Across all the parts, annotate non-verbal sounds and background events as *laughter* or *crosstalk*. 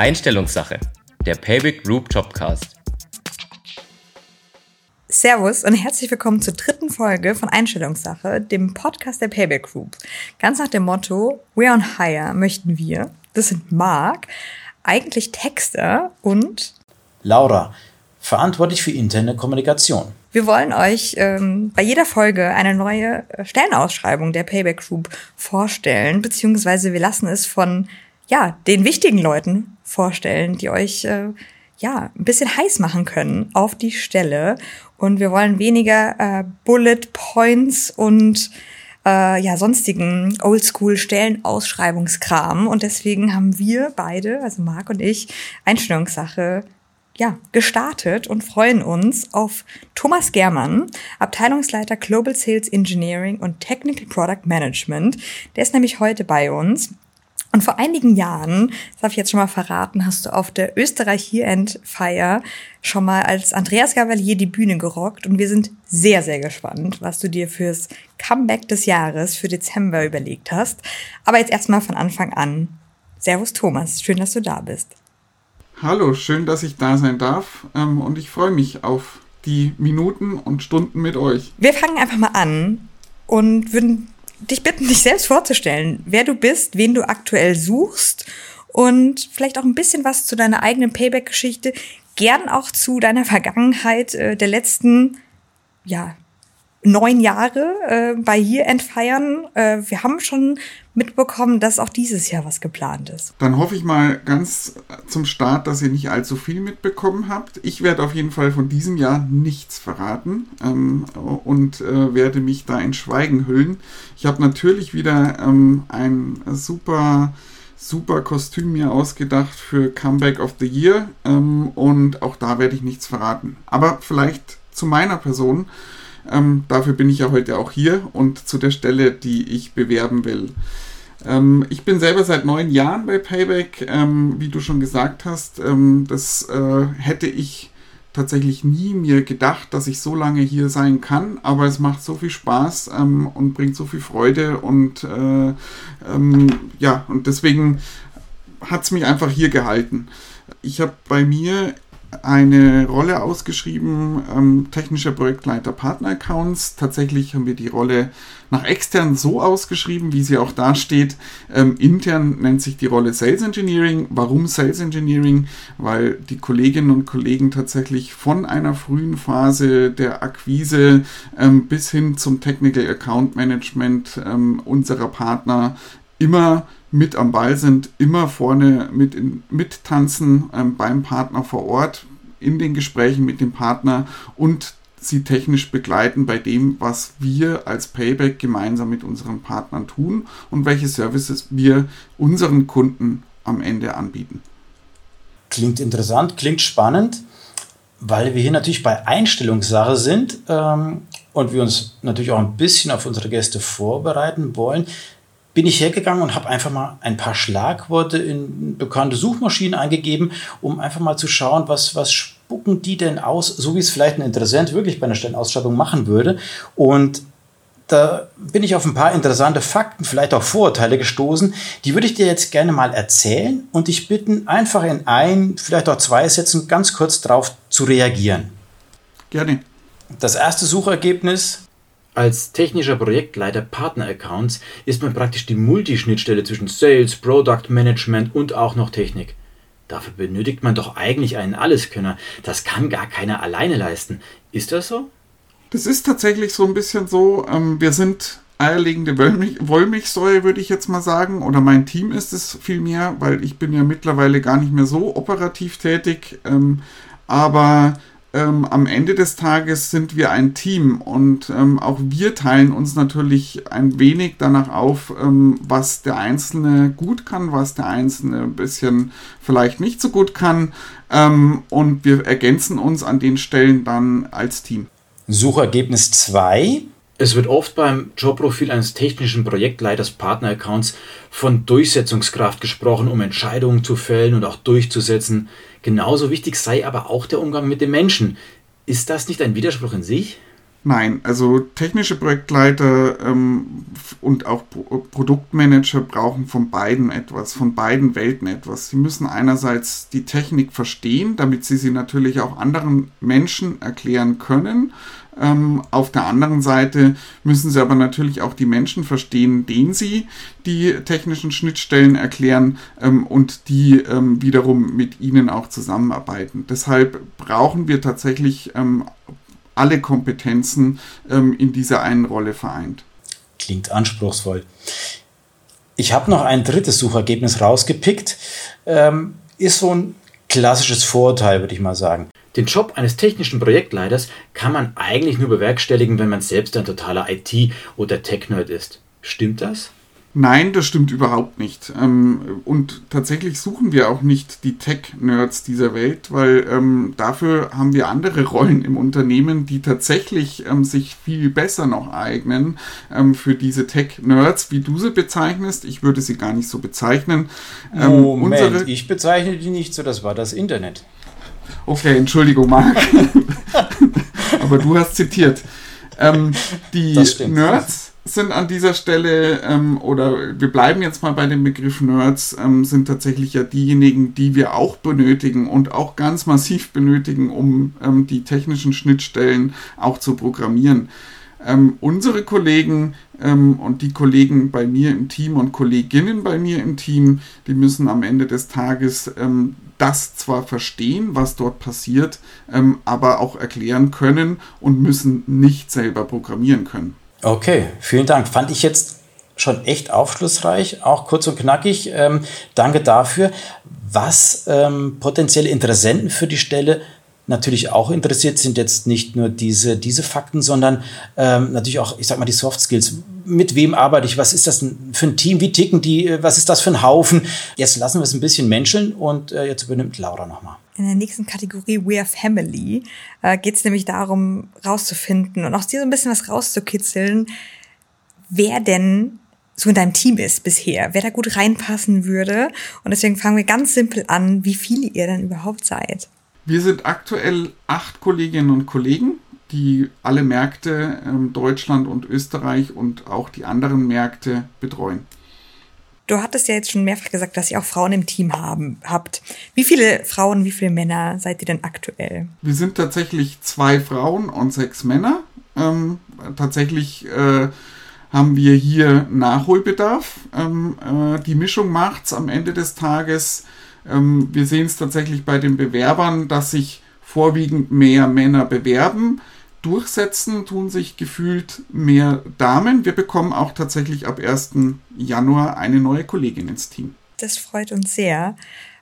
Einstellungssache, der Payback Group Jobcast. Servus und herzlich willkommen zur dritten Folge von Einstellungssache, dem Podcast der Payback Group. Ganz nach dem Motto We're on Hire möchten wir, das sind Marc, eigentlich Texter und Laura, verantwortlich für interne Kommunikation. Wir wollen euch ähm, bei jeder Folge eine neue Stellenausschreibung der Payback Group vorstellen, beziehungsweise wir lassen es von ja den wichtigen Leuten vorstellen, die euch äh, ja ein bisschen heiß machen können auf die Stelle. Und wir wollen weniger äh, Bullet Points und äh, ja sonstigen Oldschool-Stellenausschreibungskram. Und deswegen haben wir beide, also Marc und ich, Einstellungssache ja, gestartet und freuen uns auf Thomas Germann, Abteilungsleiter Global Sales Engineering und Technical Product Management. Der ist nämlich heute bei uns. Und vor einigen Jahren, das darf ich jetzt schon mal verraten, hast du auf der Österreich Year-End Feier schon mal als Andreas Gavalier die Bühne gerockt und wir sind sehr, sehr gespannt, was du dir fürs Comeback des Jahres für Dezember überlegt hast. Aber jetzt erstmal von Anfang an. Servus Thomas, schön, dass du da bist. Hallo, schön, dass ich da sein darf ähm, und ich freue mich auf die Minuten und Stunden mit euch. Wir fangen einfach mal an und würden dich bitten, dich selbst vorzustellen, wer du bist, wen du aktuell suchst und vielleicht auch ein bisschen was zu deiner eigenen Payback-Geschichte, gern auch zu deiner Vergangenheit äh, der letzten, ja, neun Jahre äh, bei Year End feiern. Äh, wir haben schon mitbekommen, dass auch dieses Jahr was geplant ist. Dann hoffe ich mal ganz zum Start, dass ihr nicht allzu viel mitbekommen habt. Ich werde auf jeden Fall von diesem Jahr nichts verraten ähm, und äh, werde mich da in Schweigen hüllen. Ich habe natürlich wieder ähm, ein super super Kostüm mir ausgedacht für Comeback of the Year ähm, und auch da werde ich nichts verraten. Aber vielleicht zu meiner Person. Ähm, dafür bin ich ja heute auch hier und zu der Stelle, die ich bewerben will. Ähm, ich bin selber seit neun Jahren bei Payback, ähm, wie du schon gesagt hast. Ähm, das äh, hätte ich tatsächlich nie mir gedacht, dass ich so lange hier sein kann, aber es macht so viel Spaß ähm, und bringt so viel Freude und äh, ähm, ja, und deswegen hat es mich einfach hier gehalten. Ich habe bei mir eine Rolle ausgeschrieben, ähm, technischer Projektleiter Partner-Accounts. Tatsächlich haben wir die Rolle nach extern so ausgeschrieben, wie sie auch da steht. Ähm, intern nennt sich die Rolle Sales Engineering. Warum Sales Engineering? Weil die Kolleginnen und Kollegen tatsächlich von einer frühen Phase der Akquise ähm, bis hin zum Technical Account Management ähm, unserer Partner immer mit am Ball sind, immer vorne mit in, mittanzen ähm, beim Partner vor Ort, in den Gesprächen mit dem Partner und sie technisch begleiten bei dem, was wir als Payback gemeinsam mit unseren Partnern tun und welche Services wir unseren Kunden am Ende anbieten. Klingt interessant, klingt spannend, weil wir hier natürlich bei Einstellungssache sind ähm, und wir uns natürlich auch ein bisschen auf unsere Gäste vorbereiten wollen bin ich hergegangen und habe einfach mal ein paar Schlagworte in bekannte Suchmaschinen eingegeben, um einfach mal zu schauen, was, was spucken die denn aus, so wie es vielleicht ein Interessent wirklich bei einer Stellenausschreibung machen würde. Und da bin ich auf ein paar interessante Fakten, vielleicht auch Vorurteile gestoßen. Die würde ich dir jetzt gerne mal erzählen und dich bitten, einfach in ein, vielleicht auch zwei Sätzen ganz kurz darauf zu reagieren. Gerne. Das erste Suchergebnis als technischer Projektleiter Partner-Accounts ist man praktisch die Multischnittstelle zwischen Sales, Product Management und auch noch Technik. Dafür benötigt man doch eigentlich einen Alleskönner. Das kann gar keiner alleine leisten. Ist das so? Das ist tatsächlich so ein bisschen so. Ähm, wir sind eierlegende Wollmilch Wollmilchsäure, würde ich jetzt mal sagen. Oder mein Team ist es vielmehr, weil ich bin ja mittlerweile gar nicht mehr so operativ tätig. Ähm, aber ähm, am Ende des Tages sind wir ein Team und ähm, auch wir teilen uns natürlich ein wenig danach auf, ähm, was der Einzelne gut kann, was der Einzelne ein bisschen vielleicht nicht so gut kann ähm, und wir ergänzen uns an den Stellen dann als Team. Suchergebnis 2 es wird oft beim Jobprofil eines technischen Projektleiters Partner-Accounts von Durchsetzungskraft gesprochen, um Entscheidungen zu fällen und auch durchzusetzen. Genauso wichtig sei aber auch der Umgang mit den Menschen. Ist das nicht ein Widerspruch in sich? Nein, also technische Projektleiter ähm, und auch Pro Produktmanager brauchen von beiden etwas, von beiden Welten etwas. Sie müssen einerseits die Technik verstehen, damit sie sie natürlich auch anderen Menschen erklären können. Ähm, auf der anderen Seite müssen sie aber natürlich auch die Menschen verstehen, denen sie die technischen Schnittstellen erklären ähm, und die ähm, wiederum mit ihnen auch zusammenarbeiten. Deshalb brauchen wir tatsächlich ähm, alle Kompetenzen ähm, in dieser einen Rolle vereint. Klingt anspruchsvoll. Ich habe noch ein drittes Suchergebnis rausgepickt. Ähm, ist so ein klassisches Vorurteil, würde ich mal sagen. Den Job eines technischen Projektleiters kann man eigentlich nur bewerkstelligen, wenn man selbst ein totaler IT- oder Tech-Nerd ist. Stimmt das? Nein, das stimmt überhaupt nicht. Ähm, und tatsächlich suchen wir auch nicht die Tech-Nerds dieser Welt, weil ähm, dafür haben wir andere Rollen im Unternehmen, die tatsächlich ähm, sich viel besser noch eignen ähm, für diese Tech-Nerds, wie du sie bezeichnest. Ich würde sie gar nicht so bezeichnen. Ähm, Moment, ich bezeichne die nicht so, das war das Internet. Okay, Entschuldigung, Marc. *laughs* Aber du hast zitiert. Ähm, die Nerds sind an dieser Stelle, ähm, oder wir bleiben jetzt mal bei dem Begriff Nerds, ähm, sind tatsächlich ja diejenigen, die wir auch benötigen und auch ganz massiv benötigen, um ähm, die technischen Schnittstellen auch zu programmieren. Ähm, unsere Kollegen ähm, und die Kollegen bei mir im Team und Kolleginnen bei mir im Team, die müssen am Ende des Tages ähm, das zwar verstehen, was dort passiert, aber auch erklären können und müssen nicht selber programmieren können. Okay, vielen Dank. Fand ich jetzt schon echt aufschlussreich, auch kurz und knackig. Ähm, danke dafür. Was ähm, potenzielle Interessenten für die Stelle natürlich auch interessiert sind jetzt nicht nur diese, diese Fakten, sondern ähm, natürlich auch, ich sag mal, die Soft Skills. Mit wem arbeite ich? Was ist das für ein Team? Wie ticken die? Was ist das für ein Haufen? Jetzt lassen wir es ein bisschen menscheln und äh, jetzt übernimmt Laura nochmal. In der nächsten Kategorie We Are Family äh, geht es nämlich darum, rauszufinden und aus dir so ein bisschen was rauszukitzeln, wer denn so in deinem Team ist bisher, wer da gut reinpassen würde. Und deswegen fangen wir ganz simpel an, wie viele ihr denn überhaupt seid. Wir sind aktuell acht Kolleginnen und Kollegen, die alle Märkte ähm, Deutschland und Österreich und auch die anderen Märkte betreuen. Du hattest ja jetzt schon mehrfach gesagt, dass ihr auch Frauen im Team haben, habt. Wie viele Frauen, wie viele Männer seid ihr denn aktuell? Wir sind tatsächlich zwei Frauen und sechs Männer. Ähm, tatsächlich äh, haben wir hier Nachholbedarf. Ähm, äh, die Mischung macht es am Ende des Tages. Ähm, wir sehen es tatsächlich bei den Bewerbern, dass sich vorwiegend mehr Männer bewerben durchsetzen, tun sich gefühlt mehr Damen. Wir bekommen auch tatsächlich ab 1. Januar eine neue Kollegin ins Team. Das freut uns sehr.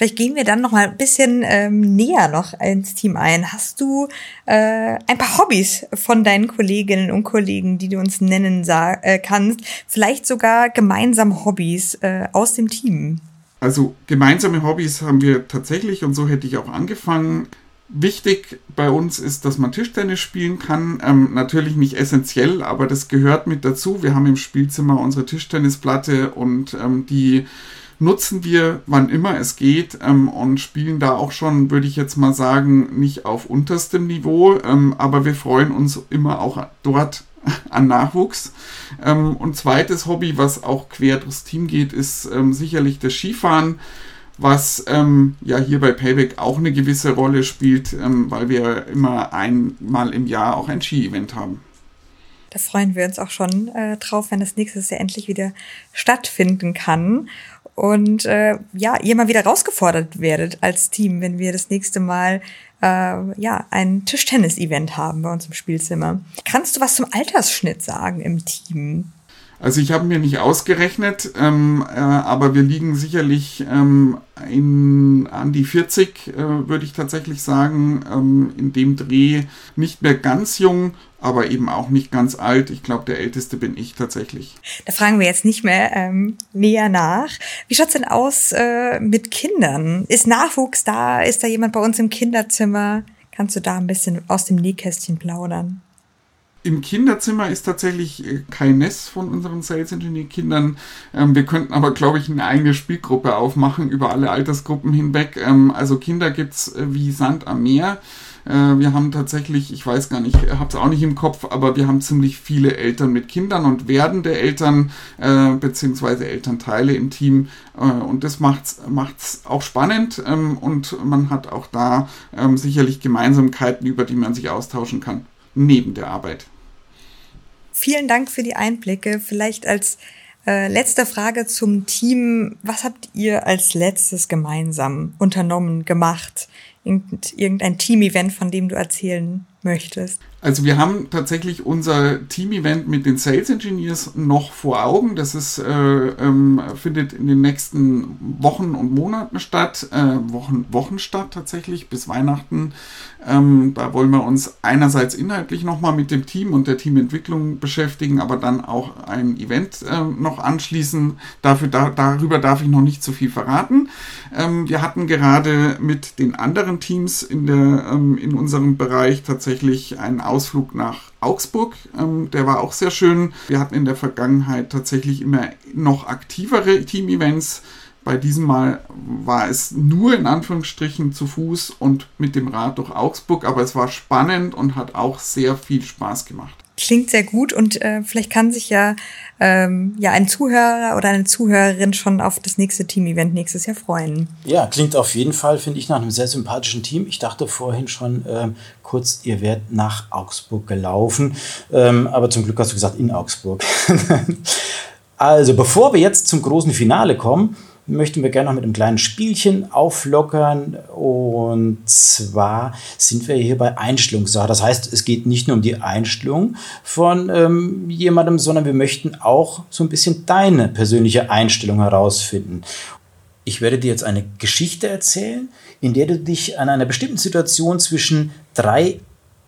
Vielleicht gehen wir dann noch mal ein bisschen ähm, näher noch ins Team ein. Hast du äh, ein paar Hobbys von deinen Kolleginnen und Kollegen, die du uns nennen äh, kannst? Vielleicht sogar gemeinsame Hobbys äh, aus dem Team? Also gemeinsame Hobbys haben wir tatsächlich und so hätte ich auch angefangen. Wichtig bei uns ist, dass man Tischtennis spielen kann. Ähm, natürlich nicht essentiell, aber das gehört mit dazu. Wir haben im Spielzimmer unsere Tischtennisplatte und ähm, die nutzen wir, wann immer es geht ähm, und spielen da auch schon, würde ich jetzt mal sagen, nicht auf unterstem Niveau, ähm, aber wir freuen uns immer auch dort *laughs* an Nachwuchs. Ähm, und zweites Hobby, was auch quer durchs Team geht, ist ähm, sicherlich das Skifahren was ähm, ja hier bei Payback auch eine gewisse Rolle spielt, ähm, weil wir immer einmal im Jahr auch ein Ski-Event haben. Da freuen wir uns auch schon äh, drauf, wenn das nächstes Jahr endlich wieder stattfinden kann. Und äh, ja, ihr mal wieder rausgefordert werdet als Team, wenn wir das nächste Mal äh, ja ein Tischtennis-Event haben bei uns im Spielzimmer. Kannst du was zum Altersschnitt sagen im Team? Also ich habe mir nicht ausgerechnet, ähm, äh, aber wir liegen sicherlich ähm, in, an die 40, äh, würde ich tatsächlich sagen, ähm, in dem Dreh nicht mehr ganz jung, aber eben auch nicht ganz alt. Ich glaube, der älteste bin ich tatsächlich. Da fragen wir jetzt nicht mehr ähm, näher nach. Wie schaut's denn aus äh, mit Kindern? Ist Nachwuchs da? Ist da jemand bei uns im Kinderzimmer? Kannst du da ein bisschen aus dem Nähkästchen plaudern? Im Kinderzimmer ist tatsächlich äh, kein Nest von unseren Sales Engineer Kindern. Ähm, wir könnten aber, glaube ich, eine eigene Spielgruppe aufmachen über alle Altersgruppen hinweg. Ähm, also Kinder gibt's äh, wie Sand am Meer. Äh, wir haben tatsächlich, ich weiß gar nicht, habe es auch nicht im Kopf, aber wir haben ziemlich viele Eltern mit Kindern und werdende Eltern äh, beziehungsweise Elternteile im Team. Äh, und das macht es auch spannend ähm, und man hat auch da ähm, sicherlich Gemeinsamkeiten, über die man sich austauschen kann, neben der Arbeit. Vielen Dank für die Einblicke. Vielleicht als äh, letzte Frage zum Team. Was habt ihr als letztes gemeinsam unternommen, gemacht? Irgendein Team-Event, von dem du erzählen möchtest? Also wir haben tatsächlich unser Team-Event mit den Sales Engineers noch vor Augen. Das ist, äh, ähm, findet in den nächsten Wochen und Monaten statt. Äh, Wochen, Wochen statt tatsächlich bis Weihnachten. Ähm, da wollen wir uns einerseits inhaltlich nochmal mit dem Team und der Teamentwicklung beschäftigen, aber dann auch ein Event äh, noch anschließen. Dafür, da, darüber darf ich noch nicht zu viel verraten. Ähm, wir hatten gerade mit den anderen Teams in, der, ähm, in unserem Bereich tatsächlich einen Ausflug nach Augsburg. Ähm, der war auch sehr schön. Wir hatten in der Vergangenheit tatsächlich immer noch aktivere Team-Events. Bei diesem Mal war es nur in Anführungsstrichen zu Fuß und mit dem Rad durch Augsburg, aber es war spannend und hat auch sehr viel Spaß gemacht. Klingt sehr gut und äh, vielleicht kann sich ja, ähm, ja ein Zuhörer oder eine Zuhörerin schon auf das nächste Team-Event nächstes Jahr freuen. Ja, klingt auf jeden Fall, finde ich, nach einem sehr sympathischen Team. Ich dachte vorhin schon ähm, kurz, ihr werdet nach Augsburg gelaufen, ähm, aber zum Glück hast du gesagt in Augsburg. *laughs* also, bevor wir jetzt zum großen Finale kommen, möchten wir gerne noch mit einem kleinen Spielchen auflockern. Und zwar sind wir hier bei Einstellungssache. Das heißt, es geht nicht nur um die Einstellung von ähm, jemandem, sondern wir möchten auch so ein bisschen deine persönliche Einstellung herausfinden. Ich werde dir jetzt eine Geschichte erzählen, in der du dich an einer bestimmten Situation zwischen drei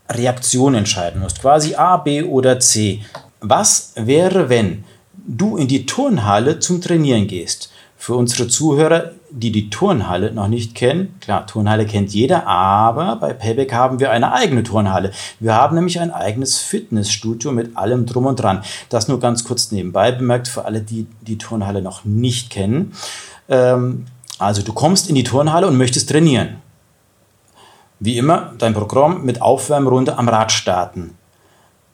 Reaktionen entscheiden musst. Quasi A, B oder C. Was wäre, wenn du in die Turnhalle zum Trainieren gehst? Für unsere Zuhörer, die die Turnhalle noch nicht kennen, klar, Turnhalle kennt jeder, aber bei Payback haben wir eine eigene Turnhalle. Wir haben nämlich ein eigenes Fitnessstudio mit allem drum und dran. Das nur ganz kurz nebenbei bemerkt für alle, die die Turnhalle noch nicht kennen. Ähm, also du kommst in die Turnhalle und möchtest trainieren. Wie immer, dein Programm mit Aufwärmrunde am Rad starten.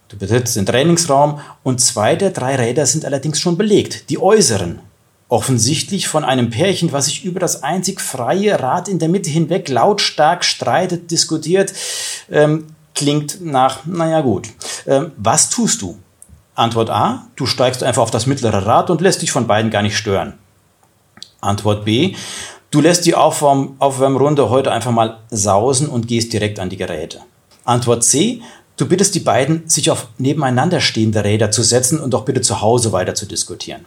Du betrittst den Trainingsraum und zwei der drei Räder sind allerdings schon belegt, die äußeren offensichtlich von einem Pärchen, was sich über das einzig freie Rad in der Mitte hinweg lautstark streitet, diskutiert, ähm, klingt nach, naja gut. Ähm, was tust du? Antwort A, du steigst einfach auf das mittlere Rad und lässt dich von beiden gar nicht stören. Antwort B, du lässt die Aufwärm Aufwärmrunde heute einfach mal sausen und gehst direkt an die Geräte. Antwort C, du bittest die beiden, sich auf nebeneinander stehende Räder zu setzen und doch bitte zu Hause weiter zu diskutieren.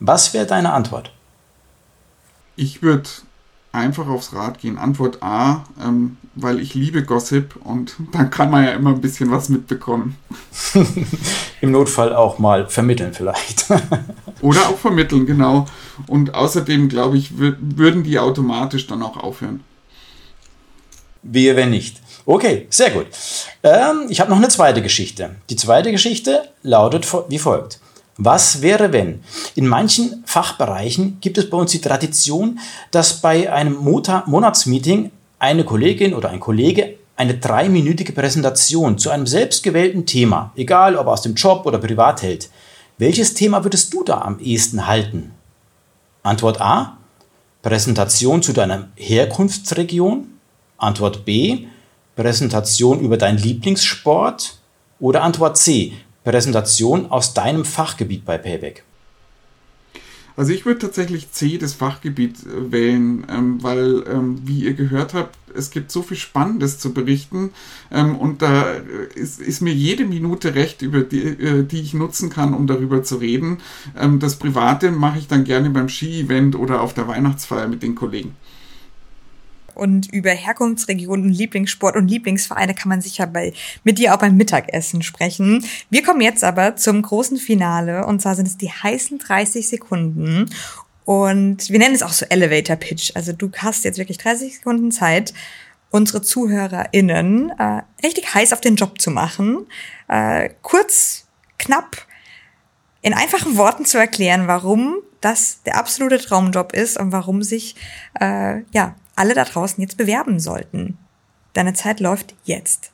Was wäre deine Antwort? Ich würde einfach aufs Rad gehen. Antwort A, ähm, weil ich liebe Gossip und *laughs* dann kann man ja immer ein bisschen was mitbekommen. *laughs* Im Notfall auch mal vermitteln vielleicht. *laughs* Oder auch vermitteln, genau. Und außerdem, glaube ich, würden die automatisch dann auch aufhören. Wir, wenn nicht. Okay, sehr gut. Ähm, ich habe noch eine zweite Geschichte. Die zweite Geschichte lautet wie folgt. Was wäre, wenn? In manchen Fachbereichen gibt es bei uns die Tradition, dass bei einem Monatsmeeting eine Kollegin oder ein Kollege eine dreiminütige Präsentation zu einem selbstgewählten Thema, egal ob aus dem Job oder privat hält. Welches Thema würdest du da am ehesten halten? Antwort A. Präsentation zu deiner Herkunftsregion. Antwort B. Präsentation über deinen Lieblingssport. Oder Antwort C. Präsentation aus deinem Fachgebiet bei Payback? Also ich würde tatsächlich C, das Fachgebiet, äh, wählen, ähm, weil, ähm, wie ihr gehört habt, es gibt so viel Spannendes zu berichten ähm, und da äh, ist, ist, mir jede Minute recht, über die, äh, die ich nutzen kann, um darüber zu reden. Ähm, das Private mache ich dann gerne beim Ski-Event oder auf der Weihnachtsfeier mit den Kollegen. Und über Herkunftsregionen, Lieblingssport und Lieblingsvereine kann man sicher bei, mit dir auch beim Mittagessen sprechen. Wir kommen jetzt aber zum großen Finale und zwar sind es die heißen 30 Sekunden. Und wir nennen es auch so Elevator Pitch. Also du hast jetzt wirklich 30 Sekunden Zeit, unsere ZuhörerInnen äh, richtig heiß auf den Job zu machen. Äh, kurz, knapp, in einfachen Worten zu erklären, warum das der absolute Traumjob ist und warum sich äh, ja alle da draußen jetzt bewerben sollten. Deine Zeit läuft jetzt.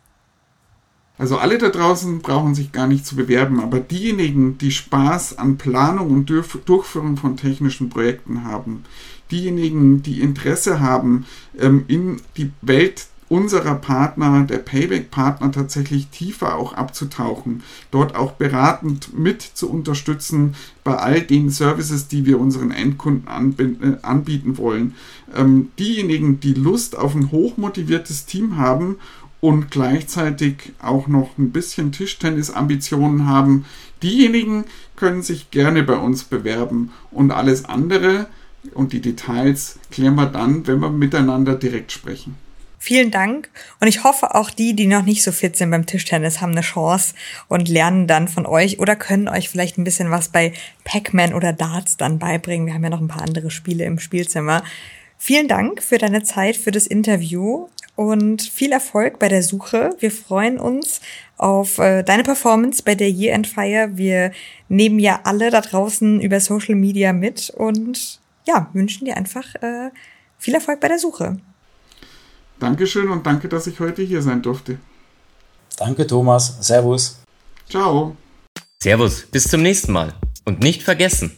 Also alle da draußen brauchen sich gar nicht zu bewerben, aber diejenigen, die Spaß an Planung und Durchführung von technischen Projekten haben, diejenigen, die Interesse haben, ähm, in die Welt unserer Partner, der Payback-Partner tatsächlich tiefer auch abzutauchen, dort auch beratend mit zu unterstützen bei all den Services, die wir unseren Endkunden äh, anbieten wollen. Ähm, diejenigen, die Lust auf ein hochmotiviertes Team haben und gleichzeitig auch noch ein bisschen Tischtennis-Ambitionen haben, diejenigen können sich gerne bei uns bewerben und alles andere und die Details klären wir dann, wenn wir miteinander direkt sprechen. Vielen Dank. Und ich hoffe, auch die, die noch nicht so fit sind beim Tischtennis, haben eine Chance und lernen dann von euch oder können euch vielleicht ein bisschen was bei Pac-Man oder Darts dann beibringen. Wir haben ja noch ein paar andere Spiele im Spielzimmer. Vielen Dank für deine Zeit, für das Interview und viel Erfolg bei der Suche. Wir freuen uns auf äh, deine Performance bei der Year End Fire. Wir nehmen ja alle da draußen über Social Media mit und ja, wünschen dir einfach äh, viel Erfolg bei der Suche. Dankeschön und danke, dass ich heute hier sein durfte. Danke, Thomas. Servus. Ciao. Servus, bis zum nächsten Mal. Und nicht vergessen,